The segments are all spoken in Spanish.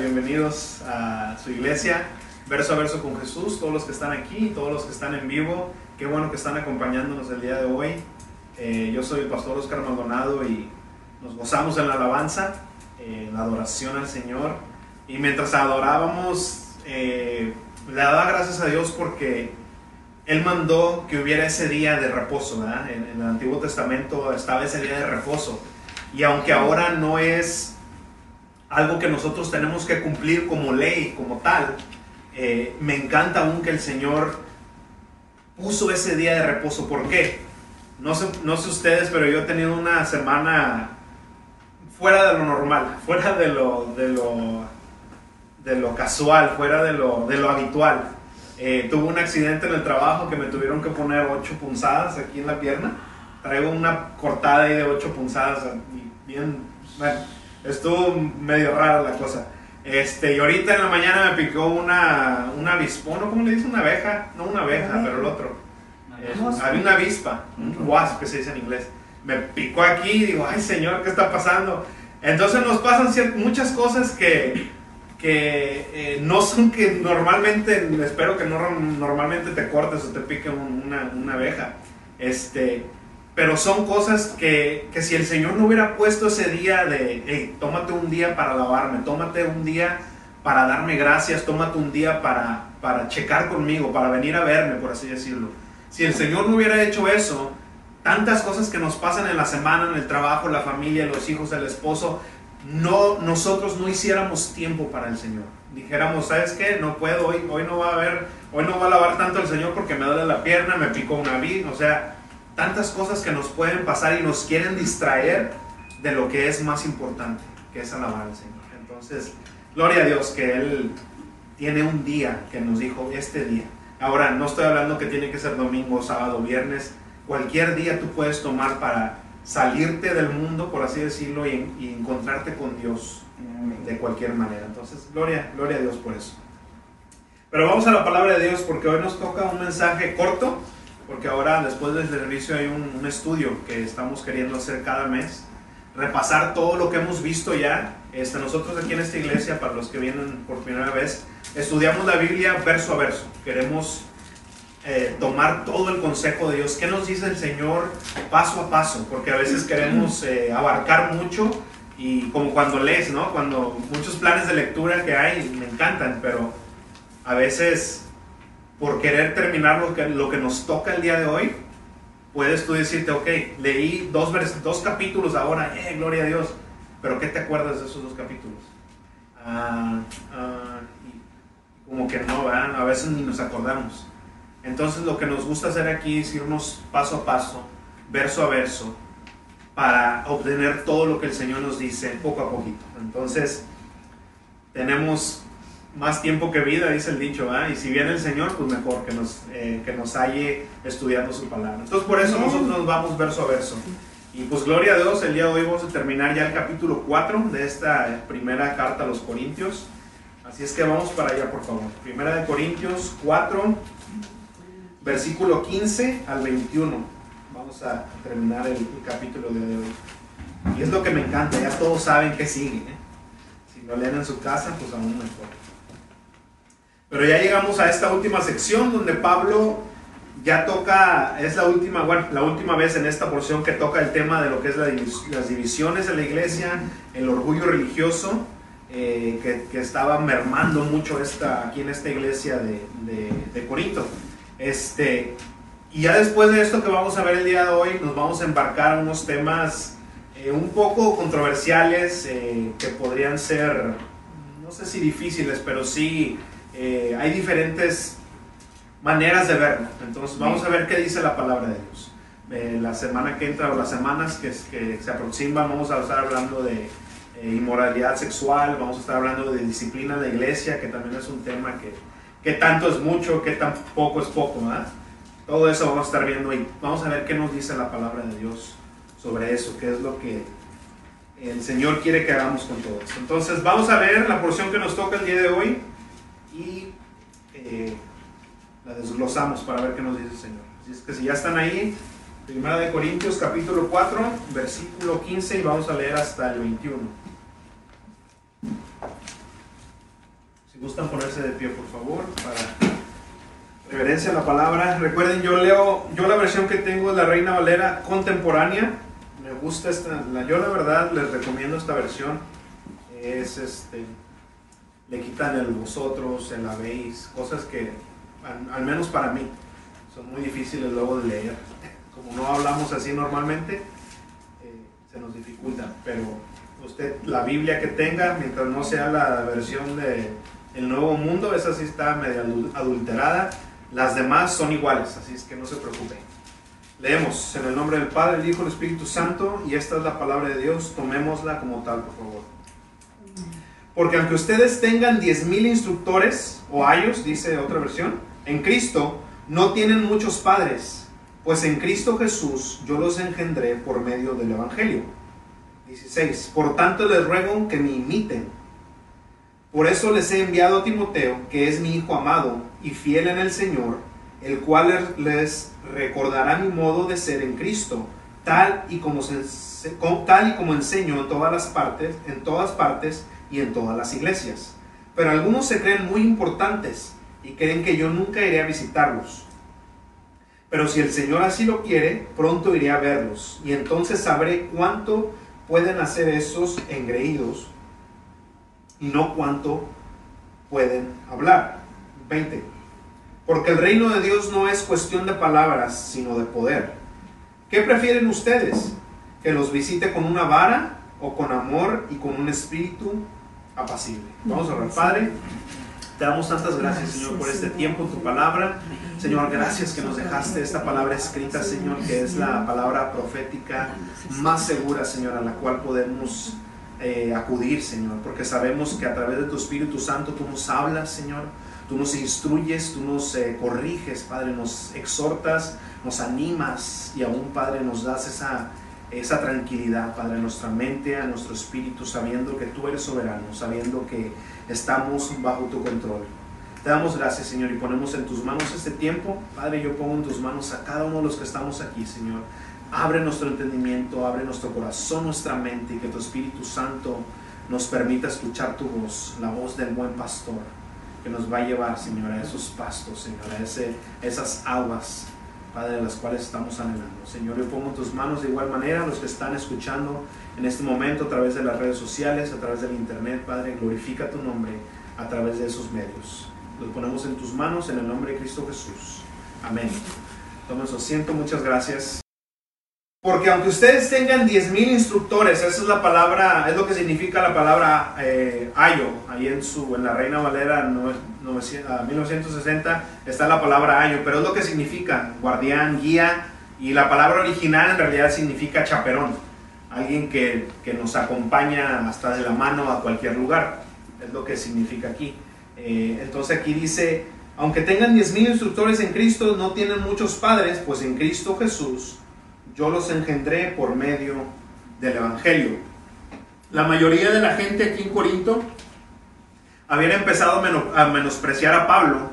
Bienvenidos a su iglesia, verso a verso con Jesús. Todos los que están aquí, todos los que están en vivo, qué bueno que están acompañándonos el día de hoy. Eh, yo soy el pastor Oscar Maldonado y nos gozamos en la alabanza, en la adoración al Señor. Y mientras adorábamos, eh, le daba gracias a Dios porque Él mandó que hubiera ese día de reposo. En, en el Antiguo Testamento estaba ese día de reposo. Y aunque ahora no es algo que nosotros tenemos que cumplir como ley, como tal, eh, me encanta aún que el Señor puso ese día de reposo. ¿Por qué? No sé, no sé ustedes, pero yo he tenido una semana fuera de lo normal, fuera de lo, de lo, de lo casual, fuera de lo, de lo habitual. Eh, tuve un accidente en el trabajo que me tuvieron que poner ocho punzadas aquí en la pierna. Traigo una cortada ahí de ocho punzadas, bien, bueno, estuvo medio rara la cosa. Este, y ahorita en la mañana me picó una, una avispón, ¿no? ¿Cómo le dice? Una abeja, no una abeja, pero el otro. Eh, había una avispa, un wasp que se dice en inglés. Me picó aquí y digo, ay señor, ¿qué está pasando? Entonces nos pasan muchas cosas que, que eh, no son que normalmente, espero que no normalmente te cortes o te pique una, una abeja. Este, pero son cosas que, que, si el Señor no hubiera puesto ese día de, hey, tómate un día para lavarme, tómate un día para darme gracias, tómate un día para, para checar conmigo, para venir a verme, por así decirlo. Si el Señor no hubiera hecho eso, tantas cosas que nos pasan en la semana, en el trabajo, la familia, los hijos, el esposo, no, nosotros no hiciéramos tiempo para el Señor. Dijéramos, ¿sabes qué? No puedo, hoy, hoy no va a haber, hoy no va a lavar tanto el Señor porque me duele la pierna, me picó una vid, o sea, tantas cosas que nos pueden pasar y nos quieren distraer de lo que es más importante, que es alabar al Señor. Entonces, gloria a Dios que Él tiene un día que nos dijo, este día. Ahora, no estoy hablando que tiene que ser domingo, sábado, viernes. Cualquier día tú puedes tomar para salirte del mundo, por así decirlo, y, y encontrarte con Dios de cualquier manera. Entonces, gloria, gloria a Dios por eso. Pero vamos a la palabra de Dios porque hoy nos toca un mensaje corto porque ahora después del servicio hay un, estudio que estamos queriendo hacer cada mes, repasar todo lo que hemos visto ya. Este, nosotros aquí en esta iglesia, para los que vienen por primera vez, estudiamos la Biblia verso a verso. Queremos eh, tomar todo el consejo de Dios. ¿Qué nos dice el Señor paso a paso? Porque a veces queremos eh, abarcar mucho y como cuando lees, ¿no? Cuando muchos planes de lectura que hay me encantan, pero a veces por querer terminar lo que, lo que nos toca el día de hoy, puedes tú decirte, ok, leí dos, dos capítulos ahora, eh, gloria a Dios, pero ¿qué te acuerdas de esos dos capítulos? Ah, ah, como que no, ¿verdad? a veces ni nos acordamos. Entonces lo que nos gusta hacer aquí es irnos paso a paso, verso a verso, para obtener todo lo que el Señor nos dice poco a poquito. Entonces, tenemos más tiempo que vida, dice el dicho, y si viene el Señor, pues mejor que nos, eh, que nos halle estudiando su palabra. Entonces por eso nosotros nos vamos verso a verso. Y pues gloria a Dios, el día de hoy vamos a terminar ya el capítulo 4 de esta primera carta a los Corintios. Así es que vamos para allá, por favor. Primera de Corintios 4, versículo 15 al 21. Vamos a terminar el, capítulo de hoy. Y es lo que me encanta, ya todos saben que sigue. ¿eh? Si lo leen en su casa, pues aún mejor. Pero ya llegamos a esta última sección donde Pablo ya toca, es la última, bueno, la última vez en esta porción que toca el tema de lo que es las divisiones de la iglesia, el orgullo religioso, eh, que, estaba mermando mucho esta, aquí en esta iglesia de, de, Corinto. Este, y ya después de esto que vamos a ver el día de hoy, nos vamos a embarcar a unos temas eh, un poco controversiales, eh, que podrían ser, no sé si difíciles, pero sí eh, hay diferentes maneras de verlo. Entonces vamos a ver qué dice la palabra de Dios. Eh, la semana que entra o las semanas que, se aproximan vamos a estar hablando de eh, inmoralidad sexual, vamos a estar hablando de disciplina de iglesia, que también es un tema que, que tanto es mucho, que tan poco es poco. Todo eso vamos a estar viendo y vamos a ver qué nos dice la palabra de Dios sobre eso, qué es lo que el Señor quiere que hagamos con todo eso. Entonces vamos a ver la porción que nos toca el día de hoy y eh, la desglosamos para ver qué nos dice el Señor. Así es que si ya están ahí, Primera de Corintios capítulo 4, versículo 15 y vamos a leer hasta el 21. Si gustan ponerse de pie, por favor, para reverencia a la palabra. Recuerden, yo leo, yo la versión que tengo es la Reina Valera contemporánea. Me gusta esta, la, yo la verdad les recomiendo esta versión. Es este, le quitan el vosotros, el habéis, cosas que, al, menos para mí, son muy difíciles luego de leer. Como no hablamos así normalmente, eh, se nos dificulta, pero usted la Biblia que tenga, mientras no sea la versión de Nuevo Mundo, esa sí está medio adulterada, las demás son iguales, así es que no se preocupe. Leemos en el nombre del Padre, el Hijo y el Espíritu Santo, y esta es la palabra de Dios, tomémosla como tal, por favor. Porque aunque ustedes tengan 10.000 instructores o ayos, dice otra versión, en Cristo no tienen muchos padres, pues en Cristo Jesús yo los engendré por medio del Evangelio. 16. Por tanto les ruego que me imiten. Por eso les he enviado a Timoteo, que es mi hijo amado y fiel en el Señor, el cual les recordará mi modo de ser en Cristo, tal y como, tal y como enseño en todas las partes, en todas partes y en todas las iglesias. Pero algunos se creen muy importantes y creen que yo nunca iré a visitarlos. Pero si el Señor así lo quiere, pronto iré a verlos y entonces sabré cuánto pueden hacer esos engreídos y no cuánto pueden hablar. 20. Porque el reino de Dios no es cuestión de palabras, sino de poder. ¿Qué prefieren ustedes? ¿Que los visite con una vara o con amor y con un espíritu apacible. Vamos a orar. Padre, te damos tantas gracias, Señor, por este tiempo, tu palabra. Señor, gracias que nos dejaste esta palabra escrita, Señor, que es la palabra profética más segura, Señor, a la cual podemos eh, acudir, Señor, porque sabemos que a través de tu Espíritu Santo tú nos hablas, Señor, tú nos instruyes, tú nos eh, corriges, Padre, nos exhortas, nos animas y aún, Padre, nos das esa esa tranquilidad, Padre, a nuestra mente, a nuestro espíritu, sabiendo que tú eres soberano, sabiendo que estamos bajo tu control. Te damos gracias, Señor, y ponemos en tus manos este tiempo. Padre, yo pongo en tus manos a cada uno de los que estamos aquí, Señor. Abre nuestro entendimiento, abre nuestro corazón, nuestra mente, y que tu Espíritu Santo nos permita escuchar tu voz, la voz del buen pastor, que nos va a llevar, Señor, a esos pastos, Señor, a esas aguas Padre, de las cuales estamos anhelando. Señor, yo pongo tus manos de igual manera los que están escuchando en este momento a través de las redes sociales, a través del internet, Padre, glorifica tu nombre a través de esos medios. Los ponemos en tus manos en el nombre de Cristo Jesús. Amén. Tomen su asiento, muchas gracias. Porque aunque ustedes tengan 10.000 instructores, esa es la palabra, es lo que significa la palabra eh, ayo, ahí en, su, en la Reina Valera 1960 está la palabra ayo, pero es lo que significa guardián, guía, y la palabra original en realidad significa chaperón, alguien que, que nos acompaña hasta de la mano a cualquier lugar, es lo que significa aquí. Eh, entonces aquí dice, aunque tengan 10.000 instructores en Cristo, no tienen muchos padres, pues en Cristo Jesús yo los engendré por medio del Evangelio. La mayoría de la gente aquí en Corinto habían empezado a menospreciar a Pablo,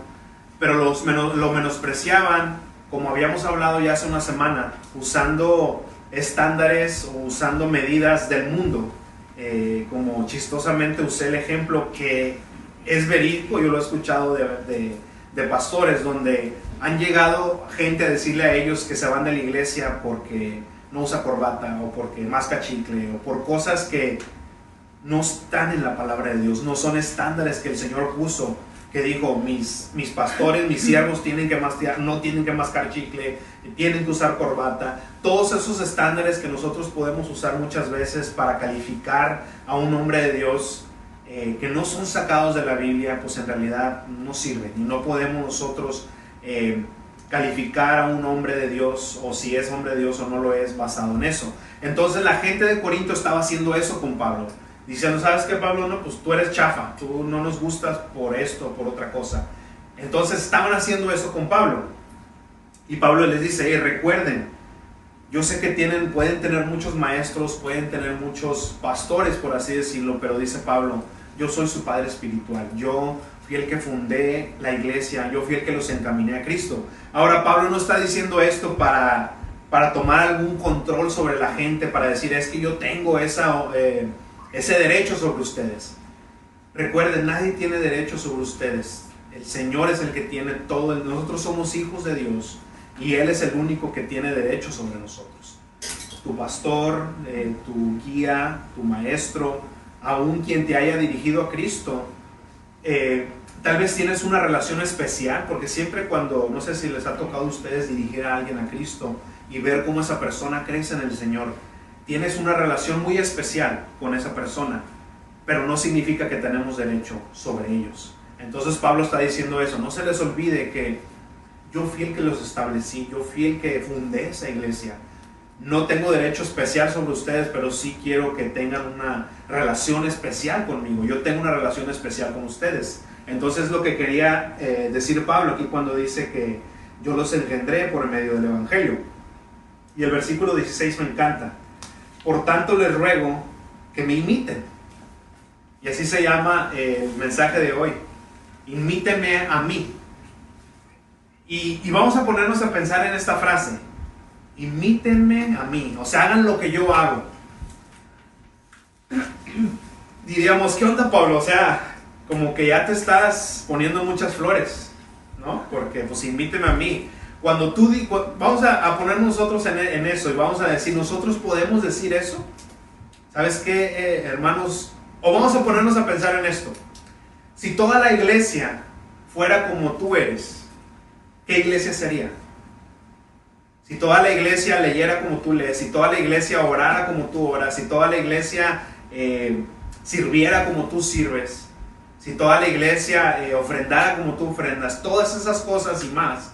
pero los, lo menospreciaban, como habíamos hablado ya hace una semana, usando estándares o usando medidas del mundo. Eh, como chistosamente usé el ejemplo que es verídico, yo lo he escuchado de, de pastores, donde han llegado gente a decirle a ellos que se van de la iglesia porque no usa corbata o porque masca chicle o por cosas que no están en la palabra de Dios, no son estándares que el Señor puso, que dijo, mis, mis pastores, mis siervos tienen que no tienen que mascar chicle, tienen que usar corbata, todos esos estándares que nosotros podemos usar muchas veces para calificar a un hombre de Dios eh, que no son sacados de la Biblia, pues en realidad no sirven y no podemos nosotros eh, calificar a un hombre de Dios o si es hombre de Dios o no lo es basado en eso. Entonces la gente de Corinto estaba haciendo eso con Pablo. Diciendo, ¿sabes qué, Pablo? No, pues tú eres chafa, tú no nos gustas por esto, por otra cosa. Entonces estaban haciendo eso con Pablo. Y Pablo les dice, recuerden, yo sé que tienen, pueden tener muchos maestros, pueden tener muchos pastores, por así decirlo, pero dice Pablo, yo soy su padre espiritual. Yo fui el que fundé la iglesia, yo fui el que los encaminé a Cristo. Ahora Pablo no está diciendo esto para, para tomar algún control sobre la gente, para decir es que yo tengo esa, eh, ese derecho sobre ustedes. Recuerden, nadie tiene derecho sobre ustedes. El Señor es el que tiene todo. Nosotros somos hijos de Dios y Él es el único que tiene derecho sobre nosotros. Tu pastor, eh, tu guía, tu maestro, aún quien te haya dirigido a Cristo, eh, tal vez tienes una relación especial, porque siempre cuando, no sé si les ha tocado a ustedes dirigir a alguien a Cristo y ver cómo esa persona crece en el Señor, tienes una relación muy especial con esa persona, pero no significa que tenemos derecho sobre ellos. Entonces Pablo está diciendo eso, no se les olvide que yo fui el que los establecí, yo fui el que fundé esa iglesia. No tengo derecho especial sobre ustedes, pero sí quiero que tengan una relación especial conmigo. Yo tengo una relación especial con ustedes. Entonces lo que quería eh, decir Pablo aquí cuando dice que yo los engendré por medio del Evangelio. Y el versículo 16 me encanta. Por tanto les ruego que me imiten. Y así se llama eh, el mensaje de hoy imíteme a mí. Y, vamos a ponernos a pensar en esta frase, imítenme a mí, o sea, hagan lo que yo hago. Diríamos, ¿qué onda Pablo? O sea, como que ya te estás poniendo muchas flores, ¿no? Porque pues imíteme a mí. Cuando tú, vamos a, poner nosotros en, eso y vamos a decir, nosotros podemos decir eso. ¿Sabes qué, eh, hermanos? O vamos a ponernos a pensar en esto. Si toda la iglesia fuera como tú eres, ¿qué iglesia sería? Si toda la iglesia leyera como tú lees, si toda la iglesia orara como tú oras, si toda la iglesia eh, sirviera como tú sirves, si toda la iglesia eh, ofrendara como tú ofrendas, todas esas cosas y más,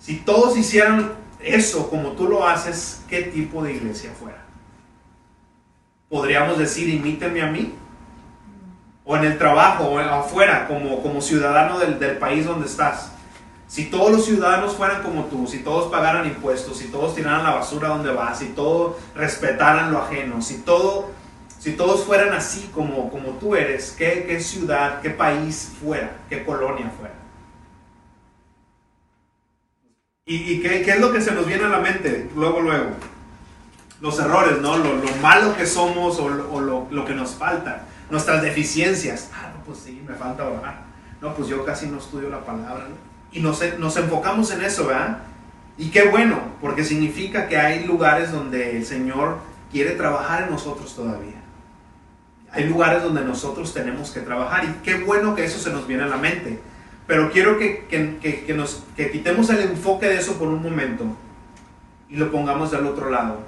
si todos hicieran eso como tú lo haces, ¿qué tipo de iglesia fuera? Podríamos decir, imíteme a mí o en el trabajo, o afuera, como, como ciudadano del, del, país donde estás. Si todos los ciudadanos fueran como tú, si todos pagaran impuestos, si todos tiraran la basura donde vas, si todos respetaran lo ajeno, si, todo, si todos fueran así como, como tú eres, ¿qué, ¿qué ciudad, qué país fuera, qué colonia fuera? ¿Y, y qué, qué, es lo que se nos viene a la mente luego, luego? Los errores, ¿no? Lo, lo malo que somos o, lo, o lo, lo que nos falta nuestras deficiencias. Ah, no, pues sí, me falta orar. No, pues yo casi no estudio la palabra. Y nos, nos enfocamos en eso, ¿verdad? Y qué bueno, porque significa que hay lugares donde el Señor quiere trabajar en nosotros todavía. Hay lugares donde nosotros tenemos que trabajar y qué bueno que eso se nos viene a la mente. Pero quiero que, que, que, nos, que quitemos el enfoque de eso por un momento y lo pongamos del otro lado.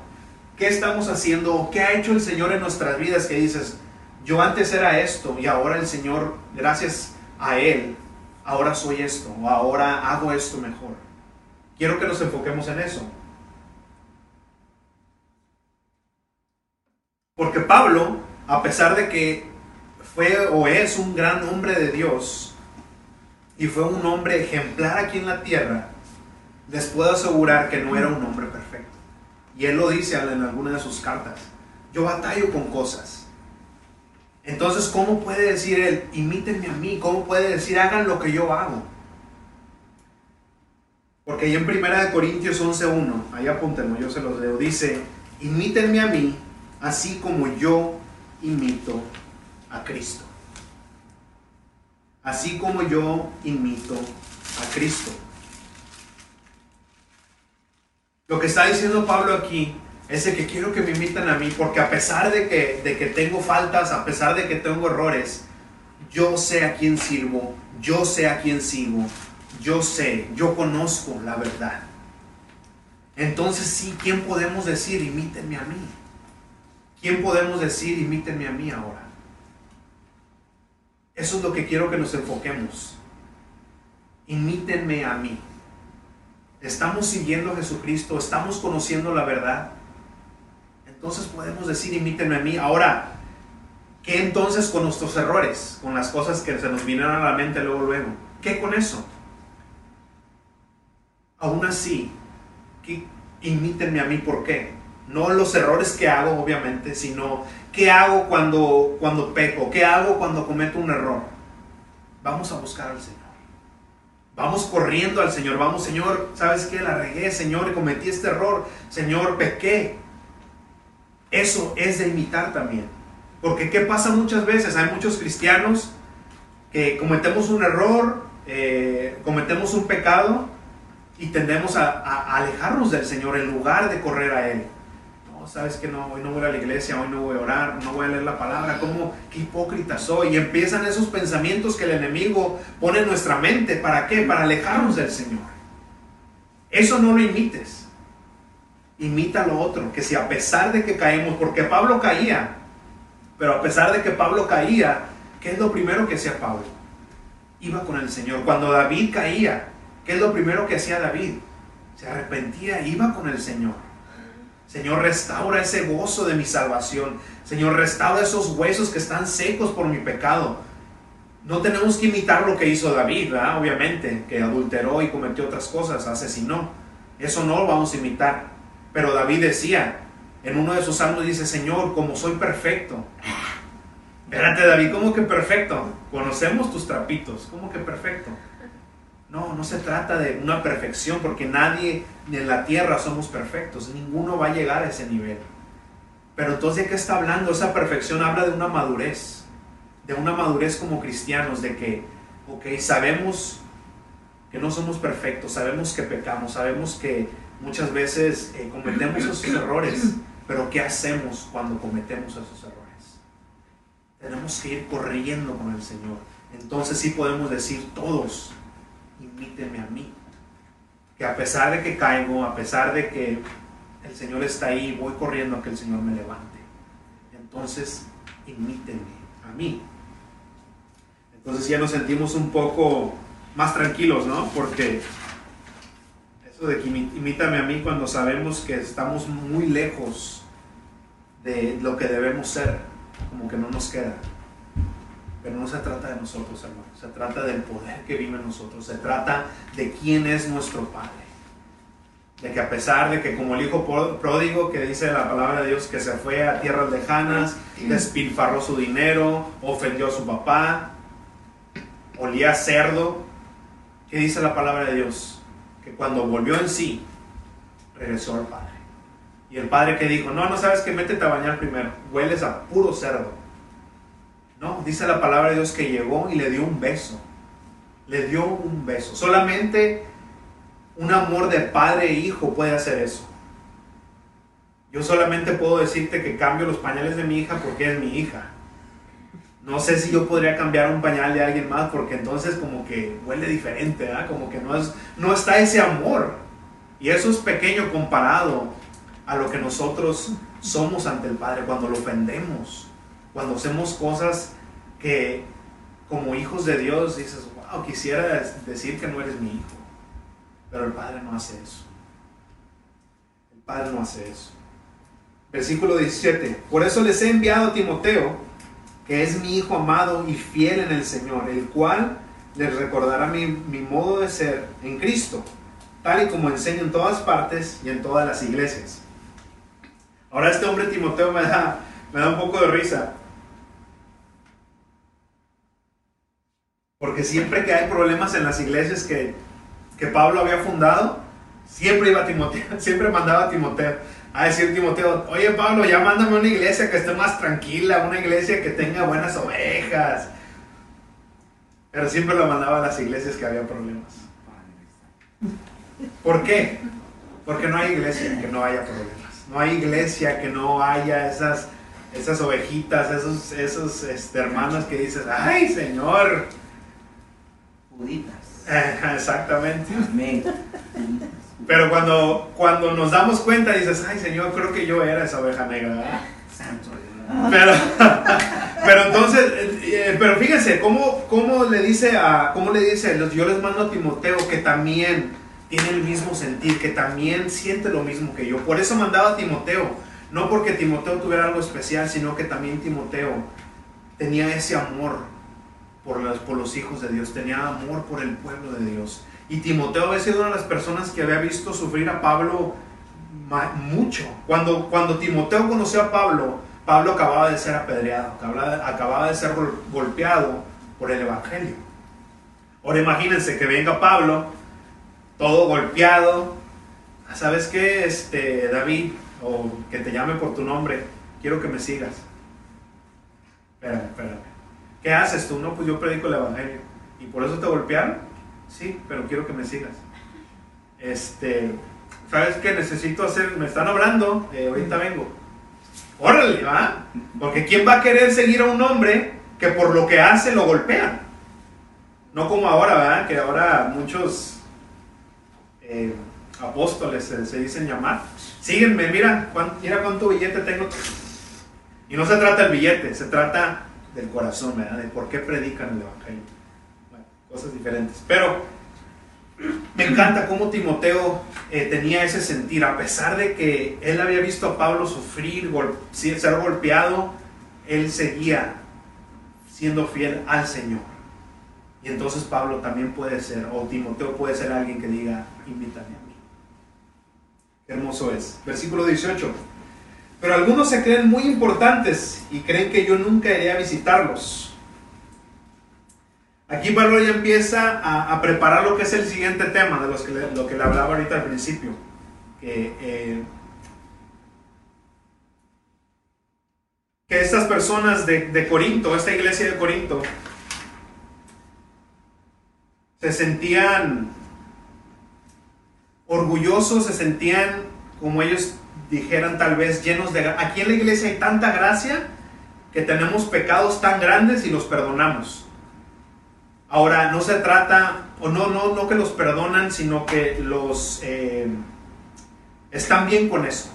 ¿Qué estamos haciendo? ¿Qué ha hecho el Señor en nuestras vidas que dices, yo antes era esto y ahora el Señor, gracias a Él, ahora soy esto o ahora hago esto mejor. Quiero que nos enfoquemos en eso. Porque Pablo, a pesar de que fue o es un gran hombre de Dios y fue un hombre ejemplar aquí en la tierra, les puedo asegurar que no era un hombre perfecto. Y él lo dice en alguna de sus cartas. Yo batallo con cosas. Entonces, ¿cómo puede decir él, imítenme a mí? ¿Cómo puede decir, hagan lo que yo hago? Porque ahí en 1 Corintios 11.1, ahí apúntenlo, yo se los leo, dice, imítenme a mí, así como yo imito a Cristo. Así como yo imito a Cristo. Lo que está diciendo Pablo aquí ese que quiero que me imiten a mí, porque a pesar de que, de que tengo faltas, a pesar de que tengo errores, yo sé a quién sirvo, yo sé a quién sigo, yo sé, yo conozco la verdad. Entonces sí, ¿quién podemos decir, imítenme a mí? ¿Quién podemos decir, imítenme a mí ahora? Eso es lo que quiero que nos enfoquemos. Imítenme a mí. Estamos siguiendo a Jesucristo, estamos conociendo la verdad. Entonces podemos decir, imítenme a mí. Ahora, ¿qué entonces con nuestros errores? Con las cosas que se nos vinieron a la mente luego, luego. ¿Qué con eso? Aún así, imítenme a mí, ¿por qué? No los errores que hago, obviamente, sino qué hago cuando, cuando peco, qué hago cuando cometo un error. Vamos a buscar al Señor. Vamos corriendo al Señor. Vamos, Señor, ¿sabes qué? La regué, Señor, cometí este error. Señor, pequé. Eso es de imitar también. Porque ¿qué pasa muchas veces? Hay muchos cristianos que cometemos un error, eh, cometemos un pecado y tendemos a, alejarnos del Señor en lugar de correr a Él. Sabes que no, hoy no voy a la iglesia, hoy no voy a orar, no voy a leer la palabra, ¿cómo, qué hipócrita soy? Y empiezan esos pensamientos que el enemigo pone en nuestra mente. ¿Para qué? Para alejarnos del Señor. Eso no lo imites. Imita lo otro, que si a pesar de que caemos, porque Pablo caía, pero a pesar de que Pablo caía, ¿qué es lo primero que hacía Pablo? Iba con el Señor. Cuando David caía, ¿qué es lo primero que hacía David? Se arrepentía, iba con el Señor. Señor, restaura ese gozo de mi salvación. Señor, restaura esos huesos que están secos por mi pecado. No tenemos que imitar lo que hizo David, obviamente, que adulteró y cometió otras cosas, asesinó. Eso no lo vamos a imitar. Pero David decía, en uno de sus salmos dice, Señor, como soy perfecto. Espérate, David, ¿cómo que perfecto? Conocemos tus trapitos, ¿cómo que perfecto? No, no se trata de una perfección, porque nadie en la tierra somos perfectos, ninguno va a llegar a ese nivel. Pero entonces, ¿de qué está hablando? Esa perfección habla de una madurez, de una madurez como cristianos, de que, ok, sabemos que no somos perfectos, sabemos que pecamos, sabemos que muchas veces eh, cometemos esos errores, pero ¿qué hacemos cuando cometemos esos errores? Tenemos que ir corriendo con el Señor. Entonces sí podemos decir todos, imíteme a mí. Que a pesar de que caigo, a pesar de que el Señor está ahí, voy corriendo a que el Señor me levante. Entonces, imíteme a mí. Entonces ya nos sentimos un poco más tranquilos, ¿no? Porque eso de que imítame a mí cuando sabemos que estamos muy lejos de lo que debemos ser, como que no nos queda. Pero no se trata de nosotros, hermano. Se trata del poder que vive en nosotros. Se trata de quién es nuestro Padre. De que a pesar de que como el hijo pródigo que dice la palabra de Dios que se fue a tierras lejanas, despilfarró su dinero, ofendió a su papá, olía cerdo, ¿qué dice la palabra de Dios? Que cuando volvió en sí, regresó al Padre. Y el Padre que dijo, no, no sabes que métete a bañar primero, hueles a puro cerdo no, dice la palabra de Dios que llegó y le dio un beso. Le dio un beso. Solamente un amor de padre e hijo puede hacer eso. Yo solamente puedo decirte que cambio los pañales de mi hija porque es mi hija. No sé si yo podría cambiar un pañal de alguien más porque entonces como que huele diferente, ¿verdad? Como que no, es, no está ese amor. Y eso es pequeño comparado a lo que nosotros somos ante el Padre cuando lo ofendemos cuando hacemos cosas que como hijos de Dios dices, wow, quisiera decir que no eres mi hijo. Pero el Padre no hace eso. El Padre no hace eso. Versículo 17. Por eso les he enviado a Timoteo, que es mi hijo amado y fiel en el Señor, el cual les recordará mi, mi modo de ser en Cristo, tal y como enseño en todas partes y en todas las iglesias. Ahora este hombre Timoteo me da, me da un poco de risa, Porque siempre que hay problemas en las iglesias que, Pablo había fundado, siempre iba a Timoteo, siempre mandaba a Timoteo a decir Timoteo, oye Pablo, ya mándame una iglesia que esté más tranquila, una iglesia que tenga buenas ovejas. Pero siempre lo mandaba a las iglesias que había problemas. ¿Por qué? Porque no hay iglesia que no haya problemas. No hay iglesia que no haya esas, esas ovejitas, esos, esos este, hermanos que dices, ay Señor, Exactamente. Pero cuando, cuando nos damos cuenta dices, ay Señor, creo que yo era esa oveja negra. Pero, pero entonces, eh, pero fíjense, ¿cómo, cómo le dice a, cómo le dice, yo les mando a Timoteo que también tiene el mismo sentir, que también siente lo mismo que yo. Por eso mandaba a Timoteo, no porque Timoteo tuviera algo especial, sino que también Timoteo tenía ese amor por los, hijos de Dios, tenía amor por el pueblo de Dios. Y Timoteo había sido una de las personas que había visto sufrir a Pablo mucho. Cuando, cuando Timoteo conoció a Pablo, Pablo acababa de ser apedreado, acababa, de ser golpeado por el Evangelio. Ahora imagínense que venga Pablo, todo golpeado. ¿Sabes qué, este, David? O que te llame por tu nombre, quiero que me sigas. espérame, espérame. ¿Qué haces tú? No, pues yo predico el Evangelio. ¿Y por eso te golpearon? Sí, pero quiero que me sigas. Este, ¿sabes qué necesito hacer? Me están hablando, eh, ahorita vengo. Órale, ¿va? Porque ¿quién va a querer seguir a un hombre que por lo que hace lo golpean? No como ahora, ¿verdad? Que ahora muchos eh, apóstoles se, dicen llamar. Sígueme, mira, mira cuánto billete tengo. Y no se trata del billete, se trata del corazón, ¿verdad? Por qué predican el Evangelio. Bueno, cosas diferentes. Pero me encanta cómo Timoteo eh, tenía ese sentir, a pesar de que él había visto a Pablo sufrir, ser golpeado, él seguía siendo fiel al Señor. Y entonces Pablo también puede ser, o Timoteo puede ser alguien que diga, invítame a mí. Qué hermoso es. Versículo 18. Pero algunos se creen muy importantes y creen que yo nunca iré a visitarlos Aquí Pablo ya empieza a, preparar lo que es el siguiente tema, de los que lo que le hablaba ahorita al principio. Que, eh, estas personas de, de, Corinto, esta iglesia de Corinto, se sentían orgullosos, se sentían, como ellos dijeran tal vez, llenos de... Aquí en la iglesia hay tanta gracia que tenemos pecados tan grandes y los perdonamos. Ahora, no se trata, o no, no, no que los perdonan, sino que los eh, están bien con eso.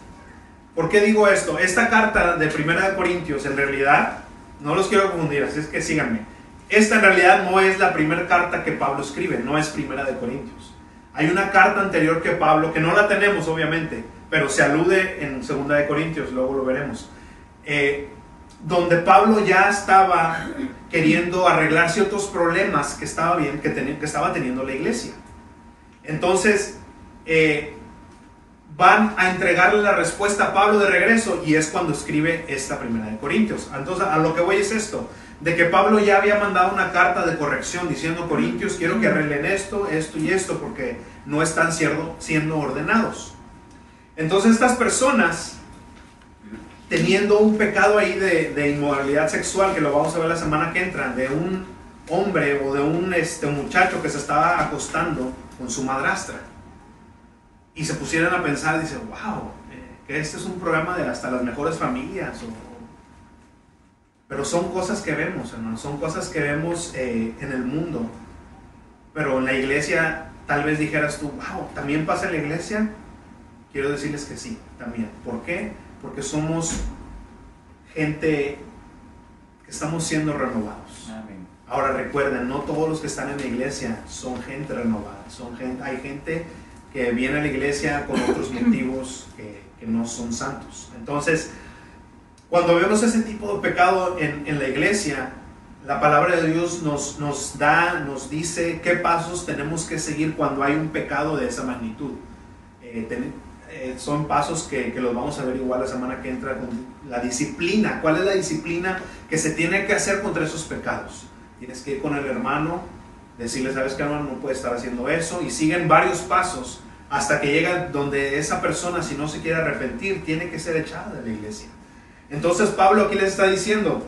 ¿Por qué digo esto? Esta carta de Primera de Corintios, en realidad, no los quiero confundir, así es que síganme. Esta en realidad no es la primera carta que Pablo escribe, no es Primera de Corintios. Hay una carta anterior que Pablo, que no la tenemos obviamente, pero se alude en Segunda de Corintios, luego lo veremos. Eh, donde Pablo ya estaba queriendo arreglar ciertos problemas que estaba, bien, que, que estaba teniendo la iglesia. Entonces, eh, van a entregarle la respuesta a Pablo de regreso y es cuando escribe esta primera de Corintios. Entonces, a lo que voy es esto, de que Pablo ya había mandado una carta de corrección diciendo, Corintios, quiero que arreglen esto, esto y esto, porque no están siendo ordenados. Entonces, estas personas teniendo un pecado ahí de, inmoralidad sexual, que lo vamos a ver la semana que entra, de un hombre o de un este, muchacho que se estaba acostando con su madrastra. Y se pusieran a pensar, dice, wow, eh, que este es un programa de hasta las mejores familias. pero son cosas que vemos, hermano, son cosas que vemos eh, en el mundo. Pero en la iglesia, tal vez dijeras tú, wow, ¿también pasa en la iglesia? Quiero decirles que sí, también. ¿Por qué? porque somos gente que estamos siendo renovados. Ahora recuerden, no todos los que están en la iglesia son gente renovada, son gente, hay gente que viene a la iglesia con otros motivos que, no son santos. Entonces, cuando vemos ese tipo de pecado en, la iglesia, la palabra de Dios nos, nos da, nos dice qué pasos tenemos que seguir cuando hay un pecado de esa magnitud. Eh, eh, son pasos que, los vamos a ver igual la semana que entra con la disciplina. ¿Cuál es la disciplina que se tiene que hacer contra esos pecados? Tienes que ir con el hermano, decirle, sabes que hermano no puede estar haciendo eso, y siguen varios pasos hasta que llega donde esa persona, si no se quiere arrepentir, tiene que ser echada de la iglesia. Entonces Pablo aquí les está diciendo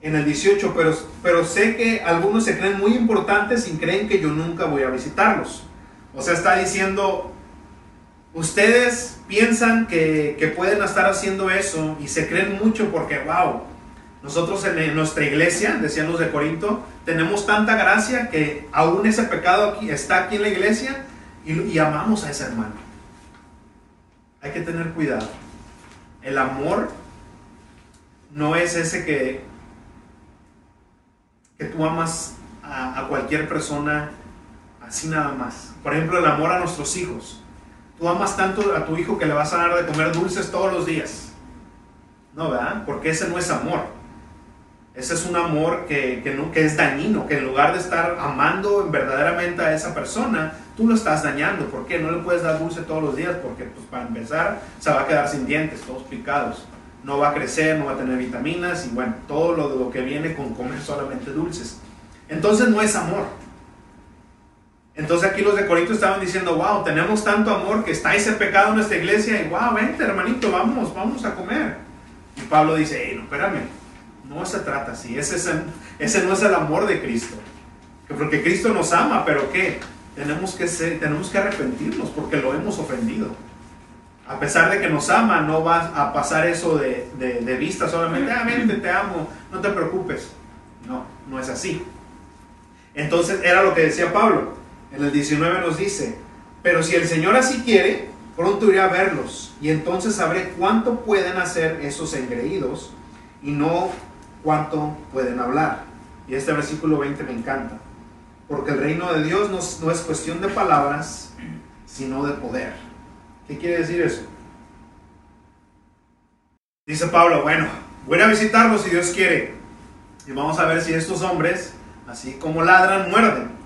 en el 18, pero, pero sé que algunos se creen muy importantes y creen que yo nunca voy a visitarlos. O sea, está diciendo, ustedes piensan que, pueden estar haciendo eso y se creen mucho porque, wow, nosotros en nuestra iglesia, decían los de Corinto, tenemos tanta gracia que aún ese pecado aquí, está aquí en la iglesia y, amamos a ese hermano. Hay que tener cuidado. El amor no es ese que, que tú amas a cualquier persona así nada más. Por ejemplo, el amor a nuestros hijos. Tú amas tanto a tu hijo que le vas a dar de comer dulces todos los días. No, ¿verdad? Porque ese no es amor. Ese es un amor que, que es dañino, que en lugar de estar amando verdaderamente a esa persona, tú lo estás dañando. ¿Por qué? No le puedes dar dulce todos los días porque, pues, para empezar, se va a quedar sin dientes, todos picados. No va a crecer, no va a tener vitaminas y bueno, todo lo, lo que viene con comer solamente dulces. Entonces no es amor. Entonces aquí los de Corinto estaban diciendo, wow, tenemos tanto amor que está ese pecado en nuestra iglesia y wow, vente hermanito, vamos, vamos a comer. Y Pablo dice, hey, no, espérame, no se trata así. Ese, ese no es el amor de Cristo. Porque Cristo nos ama, pero ¿qué? Tenemos que, ser, tenemos que arrepentirnos porque lo hemos ofendido. A pesar de que nos ama, no va a pasar eso de, de, vista solamente, ah, vente, te amo, no te preocupes. No, no es así. Entonces era lo que decía Pablo. En el 19 nos dice, pero si el Señor así quiere, pronto iré a verlos y entonces sabré cuánto pueden hacer esos engreídos y no cuánto pueden hablar. Y este versículo 20 me encanta, porque el reino de Dios no, es cuestión de palabras, sino de poder. ¿Qué quiere decir eso? Dice Pablo, bueno, voy a visitarlos si Dios quiere. Y vamos a ver si estos hombres, así como ladran, muerden.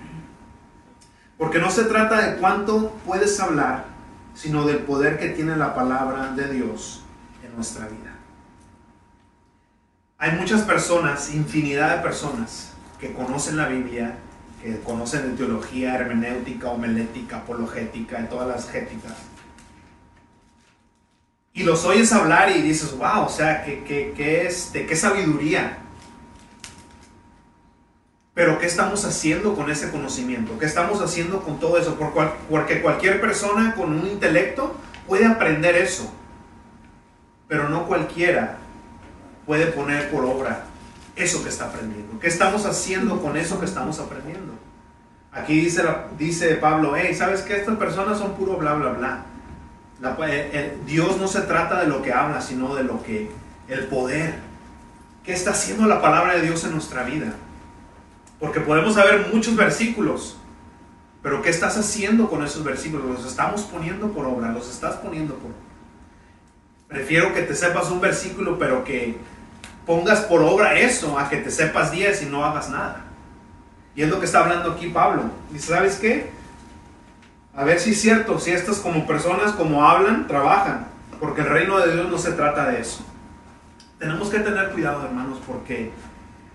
Porque no se trata de cuánto puedes hablar, sino del poder que tiene la palabra de Dios en nuestra vida. Hay muchas personas, infinidad de personas, que conocen la Biblia, que conocen de teología, hermenéutica, homilética, apologética, y todas las géticas. Y los oyes hablar y dices, wow, o sea, ¿qué, es, de qué sabiduría pero ¿qué estamos haciendo con ese conocimiento? ¿Qué estamos haciendo con todo eso? Porque cualquier persona con un intelecto puede aprender eso, pero no cualquiera puede poner por obra eso que está aprendiendo. ¿Qué estamos haciendo con eso que estamos aprendiendo? Aquí dice, dice Pablo, hey, ¿sabes qué? Estas personas son puro bla, bla, bla. Dios no se trata de lo que habla, sino de lo que, el poder. ¿Qué está haciendo la palabra de Dios en nuestra vida? Porque podemos saber muchos versículos, pero ¿qué estás haciendo con esos versículos? ¿Los estamos poniendo por obra? ¿Los estás poniendo por Prefiero que te sepas un versículo, pero que pongas por obra eso, a que te sepas 10 y no hagas nada. Y es lo que está hablando aquí Pablo. Dice, ¿sabes qué? A ver si es cierto, si estas como personas, como hablan, trabajan. Porque el reino de Dios no se trata de eso. Tenemos que tener cuidado, hermanos, porque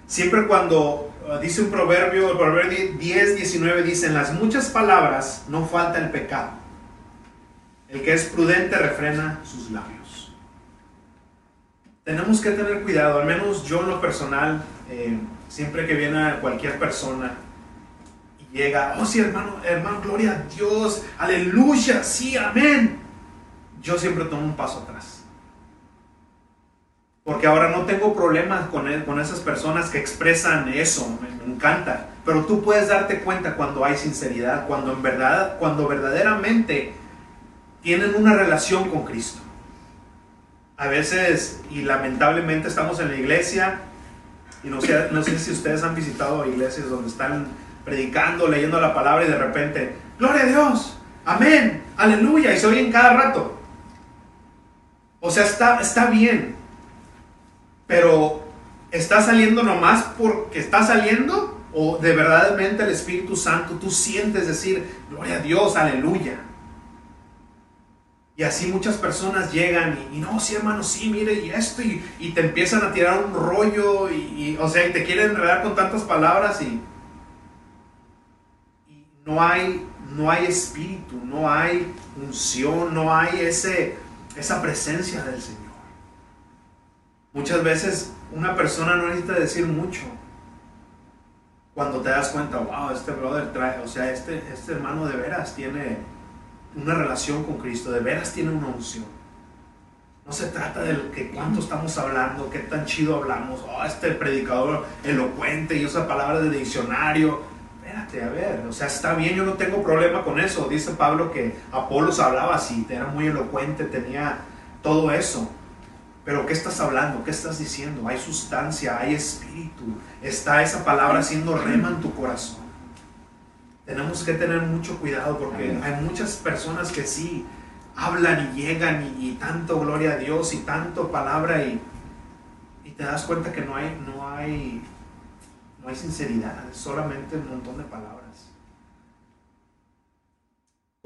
siempre cuando dice un proverbio, el proverbio 10, 19 dice, en las muchas palabras no falta el pecado. El que es prudente refrena sus labios. Tenemos que tener cuidado, al menos yo en lo personal, eh, siempre que viene cualquier persona y llega, oh sí hermano, hermano, gloria a Dios, aleluya, sí, amén. Yo siempre tomo un paso atrás porque ahora no tengo problemas con, con esas personas que expresan eso, me, encanta. Pero tú puedes darte cuenta cuando hay sinceridad, cuando en verdad, cuando verdaderamente tienen una relación con Cristo. A veces, y lamentablemente estamos en la iglesia, y no sé, no sé si ustedes han visitado iglesias donde están predicando, leyendo la palabra y de repente, gloria a Dios, amén, aleluya, y se oyen cada rato. O sea, está, está bien, pero ¿está saliendo nomás porque está saliendo? ¿O de verdadmente el Espíritu Santo tú sientes decir, gloria a Dios, aleluya? Y así muchas personas llegan y, no, sí hermano, sí, mire, y esto, y, te empiezan a tirar un rollo, y, o sea, y te quieren enredar con tantas palabras y, no, hay, no hay espíritu, no hay unción, no hay ese, esa presencia del Señor. Muchas veces una persona no necesita decir mucho. Cuando te das cuenta, wow, este brother trae, o sea, este, este hermano de veras tiene una relación con Cristo, de veras tiene una unción. No se trata de que cuánto estamos hablando, qué tan chido hablamos, oh, este predicador elocuente y usa palabras de diccionario. Espérate, a ver, o sea, está bien, yo no tengo problema con eso. Dice Pablo que Apolos hablaba así, era muy elocuente, tenía todo eso. Pero ¿qué estás hablando? ¿Qué estás diciendo? Hay sustancia, hay espíritu. Está esa palabra siendo rema en tu corazón. Tenemos que tener mucho cuidado porque hay muchas personas que sí hablan y llegan y, tanto gloria a Dios y tanto palabra y, y te das cuenta que no hay, no hay, no hay sinceridad, solamente un montón de palabras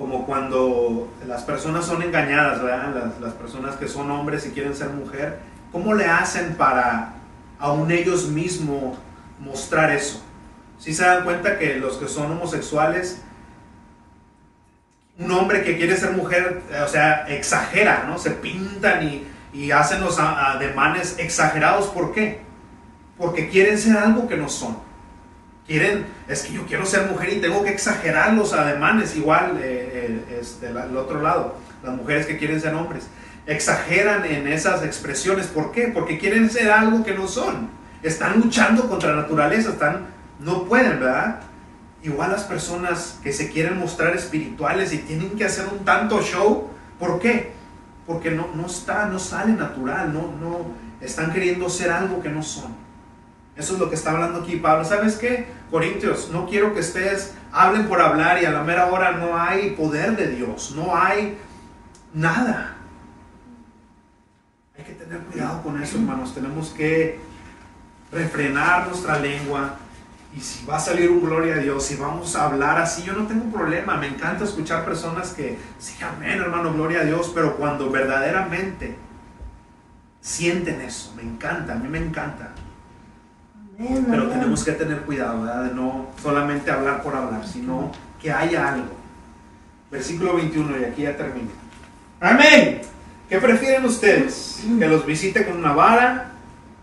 como cuando las personas son engañadas, ¿verdad? Las, personas que son hombres y quieren ser mujer, ¿cómo le hacen para aún ellos mismos mostrar eso? Si se dan cuenta que los que son homosexuales, un hombre que quiere ser mujer, o sea, exagera, ¿no? Se pintan y, y hacen los ademanes exagerados, ¿por qué? porque quieren ser algo que no son. Quieren, es que yo quiero ser mujer y tengo que exagerar los ademanes, igual eh, eh, este, otro lado, las mujeres que quieren ser hombres. Exageran en esas expresiones. ¿Por qué? Porque quieren ser algo que no son. Están luchando contra la naturaleza, están, no pueden, ¿verdad? Igual las personas que se quieren mostrar espirituales y tienen que hacer un tanto show, ¿por qué? Porque no, no está, no sale natural, no, no, están queriendo ser algo que no son. Eso es lo que está hablando aquí Pablo. ¿Sabes qué? Corintios, no quiero que estés, hablen por hablar y a la mera hora no hay poder de Dios, no hay nada. Hay que tener cuidado con eso, hermanos. Tenemos que refrenar nuestra lengua. Y si va a salir un gloria a Dios, si vamos a hablar así, yo no tengo problema. Me encanta escuchar personas que, sí, amén, hermano, gloria a Dios. Pero cuando verdaderamente sienten eso, me encanta, a mí me encanta. Pero tenemos que tener cuidado, ¿verdad? De no solamente hablar por hablar, sino que haya algo. Versículo 21, y aquí ya termino. Amén. ¿Qué prefieren ustedes? ¿Que los visite con una vara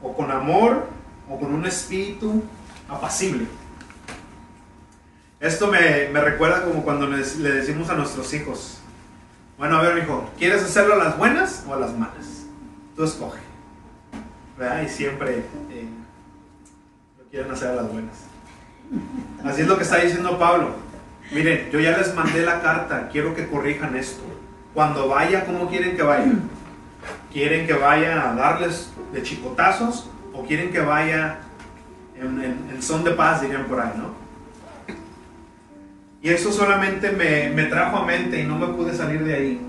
o con amor o con un espíritu apacible? Esto me, me recuerda como cuando le, decimos a nuestros hijos, bueno, a ver, hijo, ¿quieres hacerlo a las buenas o a las malas? Tú escoge. ¿Verdad? Y siempre eh, quieren hacer las buenas. Así es lo que está diciendo Pablo. Miren, yo ya les mandé la carta, quiero que corrijan esto. Cuando vaya, ¿cómo quieren que vaya? ¿Quieren que vaya a darles de chicotazos o quieren que vaya en, son de paz, dirían por ahí, ¿no? Y eso solamente me, me trajo a mente y no me pude salir de ahí.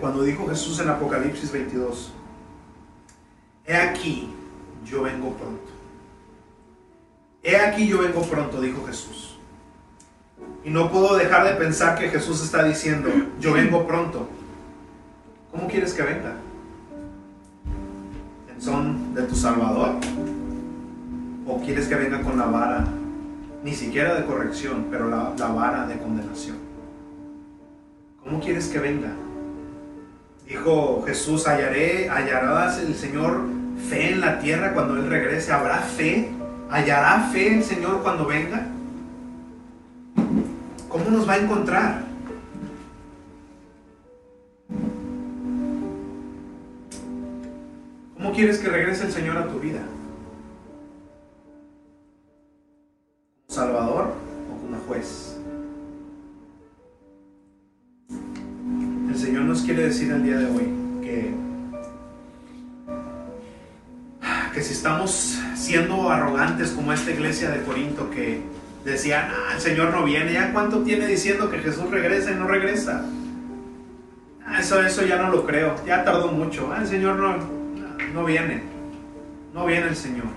Cuando dijo Jesús en Apocalipsis 22, He aquí, yo vengo pronto. He aquí, yo vengo pronto, dijo Jesús. Y no puedo dejar de pensar que Jesús está diciendo, yo vengo pronto. ¿Cómo quieres que venga? ¿En son de tu Salvador? ¿O quieres que venga con la vara, ni siquiera de corrección, pero la, la vara de condenación? ¿Cómo quieres que venga? Dijo Jesús, hallaré, hallarás el Señor fe en la tierra cuando Él regrese. ¿Habrá fe? ¿Hallará fe el Señor cuando venga? ¿Cómo nos va a encontrar? ¿Cómo quieres que regrese el Señor a tu vida? ¿Salvador o como juez? Quiere decir el día de hoy que, que si estamos siendo arrogantes como esta iglesia de Corinto que decían, ah, el Señor no viene, ¿ya cuánto tiene diciendo que Jesús regresa y no regresa? Ah, eso, eso ya no lo creo, ya tardó mucho, ah, el Señor no, no viene, no viene el Señor.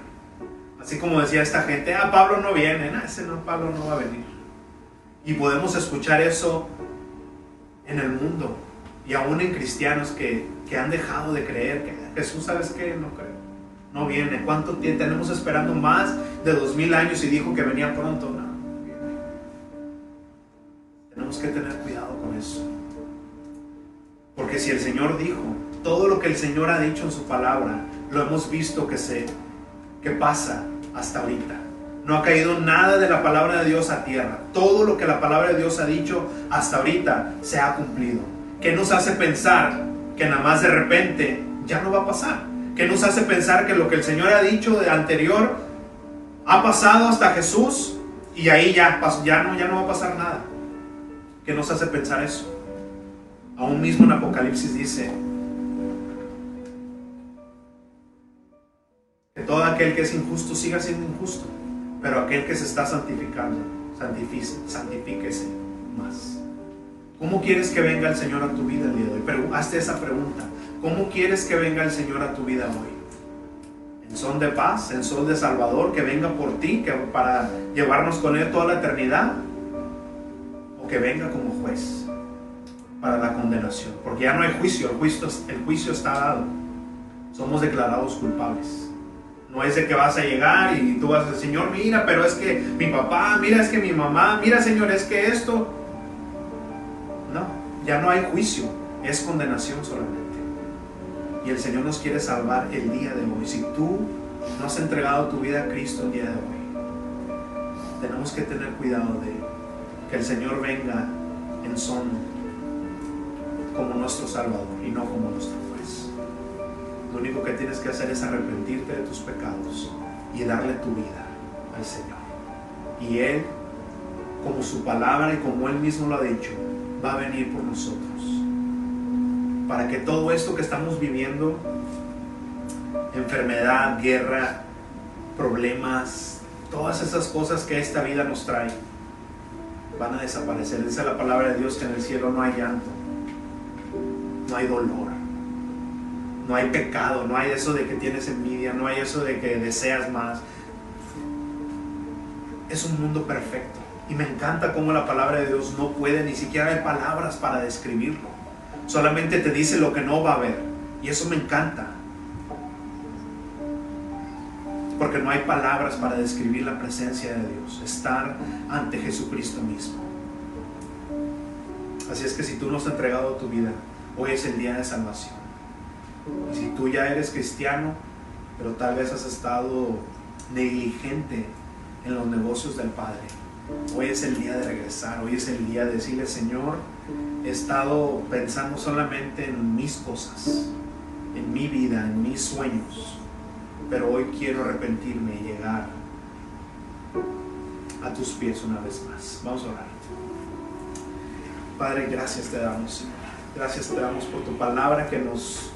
Así como decía esta gente, ah, Pablo no viene, ah, ese no, Pablo no va a venir. Y podemos escuchar eso en el mundo y aún en cristianos que, han dejado de creer que Jesús, ¿sabes qué? No creo. No viene. ¿Cuánto tiempo tenemos esperando más de dos mil años y dijo que venía pronto? No, Tenemos que tener cuidado con eso. Porque si el Señor dijo, todo lo que el Señor ha dicho en su palabra, lo hemos visto que se que pasa hasta ahorita. No ha caído nada de la palabra de Dios a tierra. Todo lo que la palabra de Dios ha dicho hasta ahorita se ha cumplido que nos hace pensar que nada más de repente ya no va a pasar, que nos hace pensar que lo que el Señor ha dicho de anterior ha pasado hasta Jesús y ahí ya, ya, no, ya no va a pasar nada. ¿Qué nos hace pensar eso? Aún mismo en Apocalipsis dice que todo aquel que es injusto siga siendo injusto, pero aquel que se está santificando, santifíquese más. ¿Cómo quieres que venga el Señor a tu vida el día de hoy? Pero hazte esa pregunta. ¿Cómo quieres que venga el Señor a tu vida hoy? ¿En son de paz? ¿En son de Salvador? ¿Que venga por ti? Que ¿Para llevarnos con Él toda la eternidad? ¿O que venga como juez? Para la condenación. Porque ya no hay juicio. El juicio, el juicio está dado. Somos declarados culpables. No es de que vas a llegar y tú vas a decir, Señor, mira, pero es que mi papá, mira, es que mi mamá, mira, Señor, es que esto ya no hay juicio, es condenación solamente. Y el Señor nos quiere salvar el día de hoy. Si tú no has entregado tu vida a Cristo el día de hoy, tenemos que tener cuidado de que el Señor venga en son como nuestro Salvador y no como nuestro juez. Lo único que tienes que hacer es arrepentirte de tus pecados y darle tu vida al Señor. Y Él, como su palabra y como Él mismo lo ha dicho, va a venir por nosotros. Para que todo esto que estamos viviendo, enfermedad, guerra, problemas, todas esas cosas que esta vida nos trae, van a desaparecer. Dice la palabra de Dios que en el cielo no hay llanto, no hay dolor, no hay pecado, no hay eso de que tienes envidia, no hay eso de que deseas más. Es un mundo perfecto. Y me encanta cómo la palabra de Dios no puede, ni siquiera hay palabras para describirlo. Solamente te dice lo que no va a haber. Y eso me encanta. Porque no hay palabras para describir la presencia de Dios. Estar ante Jesucristo mismo. Así es que si tú no has entregado tu vida, hoy es el día de salvación. Si tú ya eres cristiano, pero tal vez has estado negligente en los negocios del Padre, hoy es el día de regresar, hoy es el día de decirle, Señor, he estado pensando solamente en mis cosas, en mi vida, en mis sueños, pero hoy quiero arrepentirme y llegar a tus pies una vez más. Vamos a orar. Padre, gracias te damos, Señor. Gracias te damos por tu palabra que nos,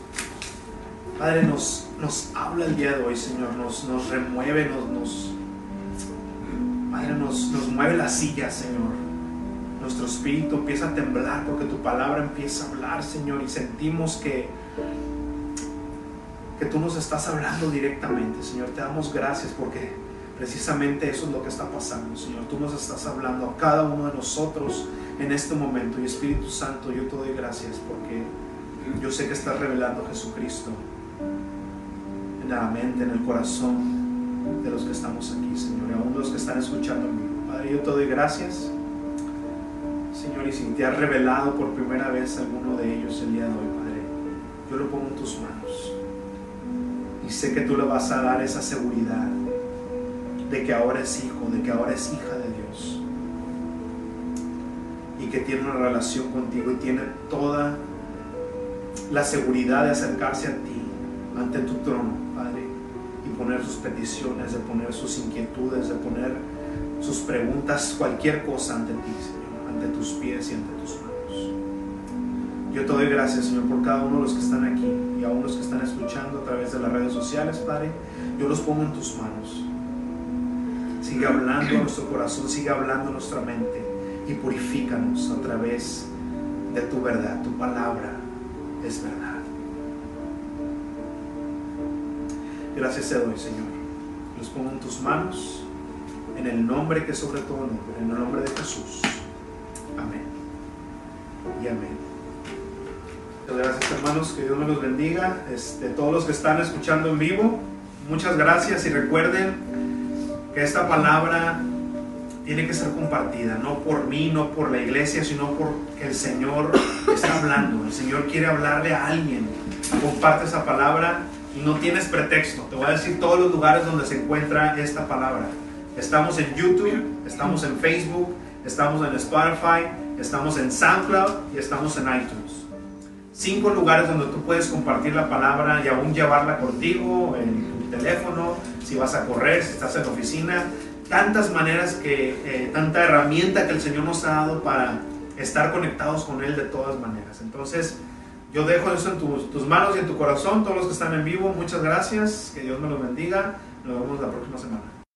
Padre, nos, nos habla el día de hoy, Señor. Nos, nos remueve, nos, nos, Padre, nos, mueve la silla, Señor. Nuestro espíritu empieza a temblar porque tu palabra empieza a hablar, Señor, y sentimos que, que tú nos estás hablando directamente, Señor. Te damos gracias porque precisamente eso es lo que está pasando, Señor. Tú nos estás hablando a cada uno de nosotros en este momento. Y Espíritu Santo, yo te doy gracias porque yo sé que estás revelando a Jesucristo en la mente, en el corazón de los que estamos aquí, Señor, y aún los que están escuchando Padre, yo te doy gracias. Señor, y si te has revelado por primera vez alguno de ellos el día de hoy, Padre, yo lo pongo en tus manos. Y sé que tú le vas a dar esa seguridad de que ahora es hijo, de que ahora es hija de Dios. Y que tiene una relación contigo y tiene toda la seguridad de acercarse a ti ante tu trono, poner sus peticiones, de poner sus inquietudes, de poner sus preguntas, cualquier cosa ante ti, Señor, ante tus pies y ante tus manos. Yo te doy gracias, Señor, por cada uno de los que están aquí y aún los que están escuchando a través de las redes sociales, Padre. Yo los pongo en tus manos. Sigue hablando a nuestro corazón, sigue hablando a nuestra mente y purifícanos a través de tu verdad. Tu palabra es verdad. Gracias te doy, Señor. Los pongo en tus manos, en el nombre que sobre todo nombre, en el nombre de Jesús. Amén. Y amén. Muchas gracias, hermanos. Que Dios me los bendiga. Este, todos los que están escuchando en vivo, muchas gracias y recuerden que esta palabra tiene que ser compartida, no por mí, no por la iglesia, sino porque el Señor está hablando. El Señor quiere hablarle a alguien. Comparte esa palabra no tienes pretexto. Te voy a decir todos los lugares donde se encuentra esta palabra. Estamos en YouTube, estamos en Facebook, estamos en Spotify, estamos en SoundCloud y estamos en iTunes. Cinco lugares donde tú puedes compartir la palabra y aún llevarla contigo en tu teléfono, si vas a correr, si estás en la oficina. Tantas maneras que, eh, tanta herramienta que el Señor nos ha dado para estar conectados con Él de todas maneras. Entonces, yo dejo eso en tus, manos y en tu corazón, todos los que están en vivo, muchas gracias, que Dios me los bendiga, nos vemos la próxima semana.